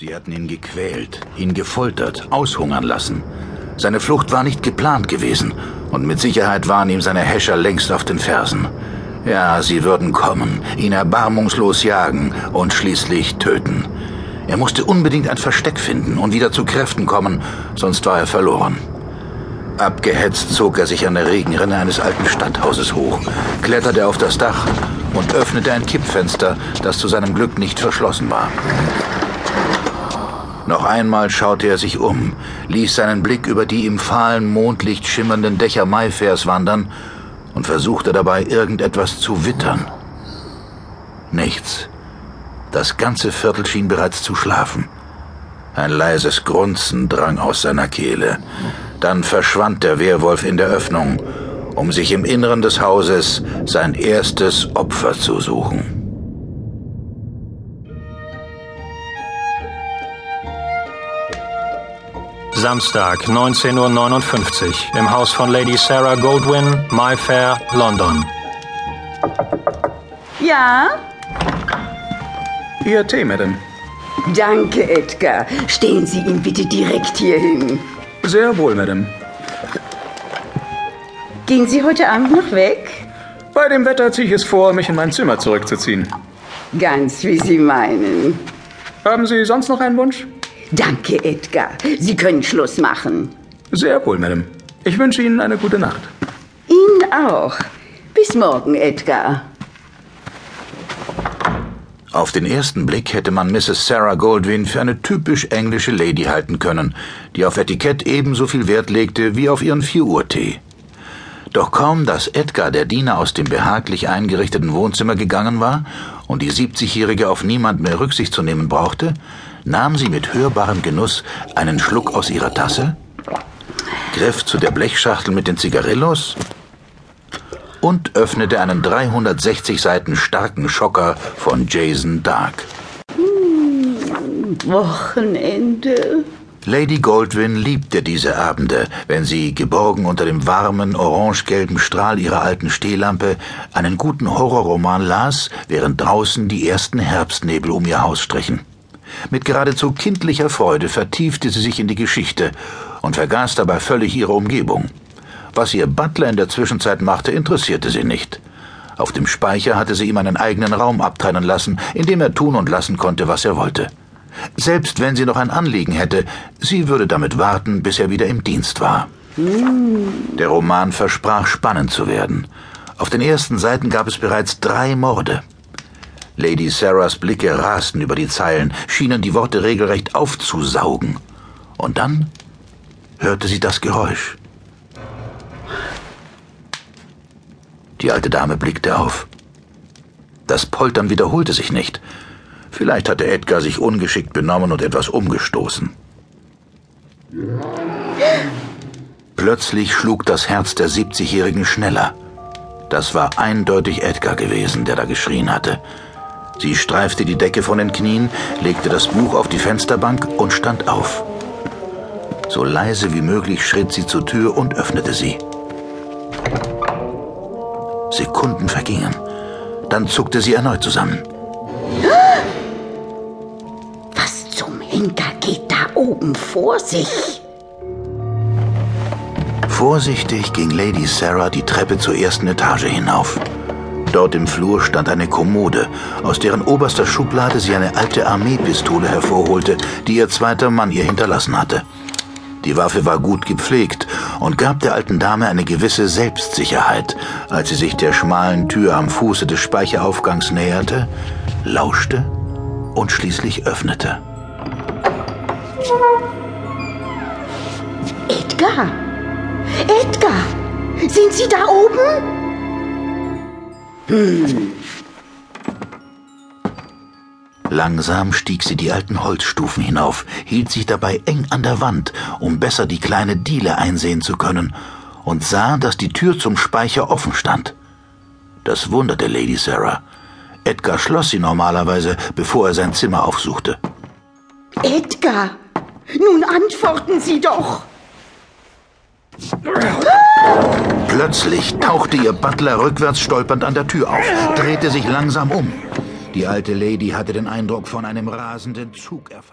Sie hatten ihn gequält, ihn gefoltert, aushungern lassen. Seine Flucht war nicht geplant gewesen, und mit Sicherheit waren ihm seine Häscher längst auf den Fersen. Ja, sie würden kommen, ihn erbarmungslos jagen und schließlich töten. Er musste unbedingt ein Versteck finden und wieder zu Kräften kommen, sonst war er verloren. Abgehetzt zog er sich an der Regenrinne eines alten Stadthauses hoch, kletterte auf das Dach und öffnete ein Kippfenster, das zu seinem Glück nicht verschlossen war. Noch einmal schaute er sich um, ließ seinen Blick über die im fahlen Mondlicht schimmernden Dächer Maifairs wandern und versuchte dabei irgendetwas zu wittern. Nichts. Das ganze Viertel schien bereits zu schlafen. Ein leises Grunzen drang aus seiner Kehle. Dann verschwand der Werwolf in der Öffnung, um sich im Inneren des Hauses sein erstes Opfer zu suchen. Samstag, 19.59 Uhr, im Haus von Lady Sarah Goldwyn, Mayfair, London. Ja? Ihr Tee, Madame. Danke, Edgar. Stehen Sie ihn bitte direkt hier hin. Sehr wohl, Madame. Gehen Sie heute Abend noch weg? Bei dem Wetter ziehe ich es vor, mich in mein Zimmer zurückzuziehen. Ganz wie Sie meinen. Haben Sie sonst noch einen Wunsch? Danke, Edgar. Sie können Schluss machen. Sehr wohl, Madame. Ich wünsche Ihnen eine gute Nacht. Ihnen auch. Bis morgen, Edgar. Auf den ersten Blick hätte man Mrs. Sarah Goldwyn für eine typisch englische Lady halten können, die auf Etikett ebenso viel Wert legte wie auf ihren Vier-Uhr-Tee. Doch kaum, dass Edgar, der Diener, aus dem behaglich eingerichteten Wohnzimmer gegangen war und die 70-Jährige auf niemand mehr Rücksicht zu nehmen brauchte, nahm sie mit hörbarem Genuss einen Schluck aus ihrer Tasse, griff zu der Blechschachtel mit den Zigarillos und öffnete einen 360 Seiten starken Schocker von Jason Dark. Wochenende. Lady Goldwyn liebte diese Abende, wenn sie, geborgen unter dem warmen, orangegelben Strahl ihrer alten Stehlampe, einen guten Horrorroman las, während draußen die ersten Herbstnebel um ihr Haus strichen. Mit geradezu kindlicher Freude vertiefte sie sich in die Geschichte und vergaß dabei völlig ihre Umgebung. Was ihr Butler in der Zwischenzeit machte, interessierte sie nicht. Auf dem Speicher hatte sie ihm einen eigenen Raum abtrennen lassen, in dem er tun und lassen konnte, was er wollte. Selbst wenn sie noch ein Anliegen hätte, sie würde damit warten, bis er wieder im Dienst war. Der Roman versprach spannend zu werden. Auf den ersten Seiten gab es bereits drei Morde. Lady Sarahs Blicke rasten über die Zeilen, schienen die Worte regelrecht aufzusaugen. Und dann hörte sie das Geräusch. Die alte Dame blickte auf. Das Poltern wiederholte sich nicht. Vielleicht hatte Edgar sich ungeschickt benommen und etwas umgestoßen. Plötzlich schlug das Herz der 70-Jährigen schneller. Das war eindeutig Edgar gewesen, der da geschrien hatte. Sie streifte die Decke von den Knien, legte das Buch auf die Fensterbank und stand auf. So leise wie möglich schritt sie zur Tür und öffnete sie. Sekunden vergingen. Dann zuckte sie erneut zusammen. Was zum Henker geht da oben vor sich? Vorsichtig ging Lady Sarah die Treppe zur ersten Etage hinauf. Dort im Flur stand eine Kommode, aus deren oberster Schublade sie eine alte Armeepistole hervorholte, die ihr zweiter Mann ihr hinterlassen hatte. Die Waffe war gut gepflegt und gab der alten Dame eine gewisse Selbstsicherheit, als sie sich der schmalen Tür am Fuße des Speicheraufgangs näherte, lauschte und schließlich öffnete. Edgar! Edgar! Sind Sie da oben? Langsam stieg sie die alten Holzstufen hinauf, hielt sich dabei eng an der Wand, um besser die kleine Diele einsehen zu können, und sah, dass die Tür zum Speicher offen stand. Das wunderte Lady Sarah. Edgar schloss sie normalerweise, bevor er sein Zimmer aufsuchte. Edgar! Nun antworten Sie doch! Plötzlich tauchte ihr Butler rückwärts stolpernd an der Tür auf, drehte sich langsam um. Die alte Lady hatte den Eindruck von einem rasenden Zug erfasst.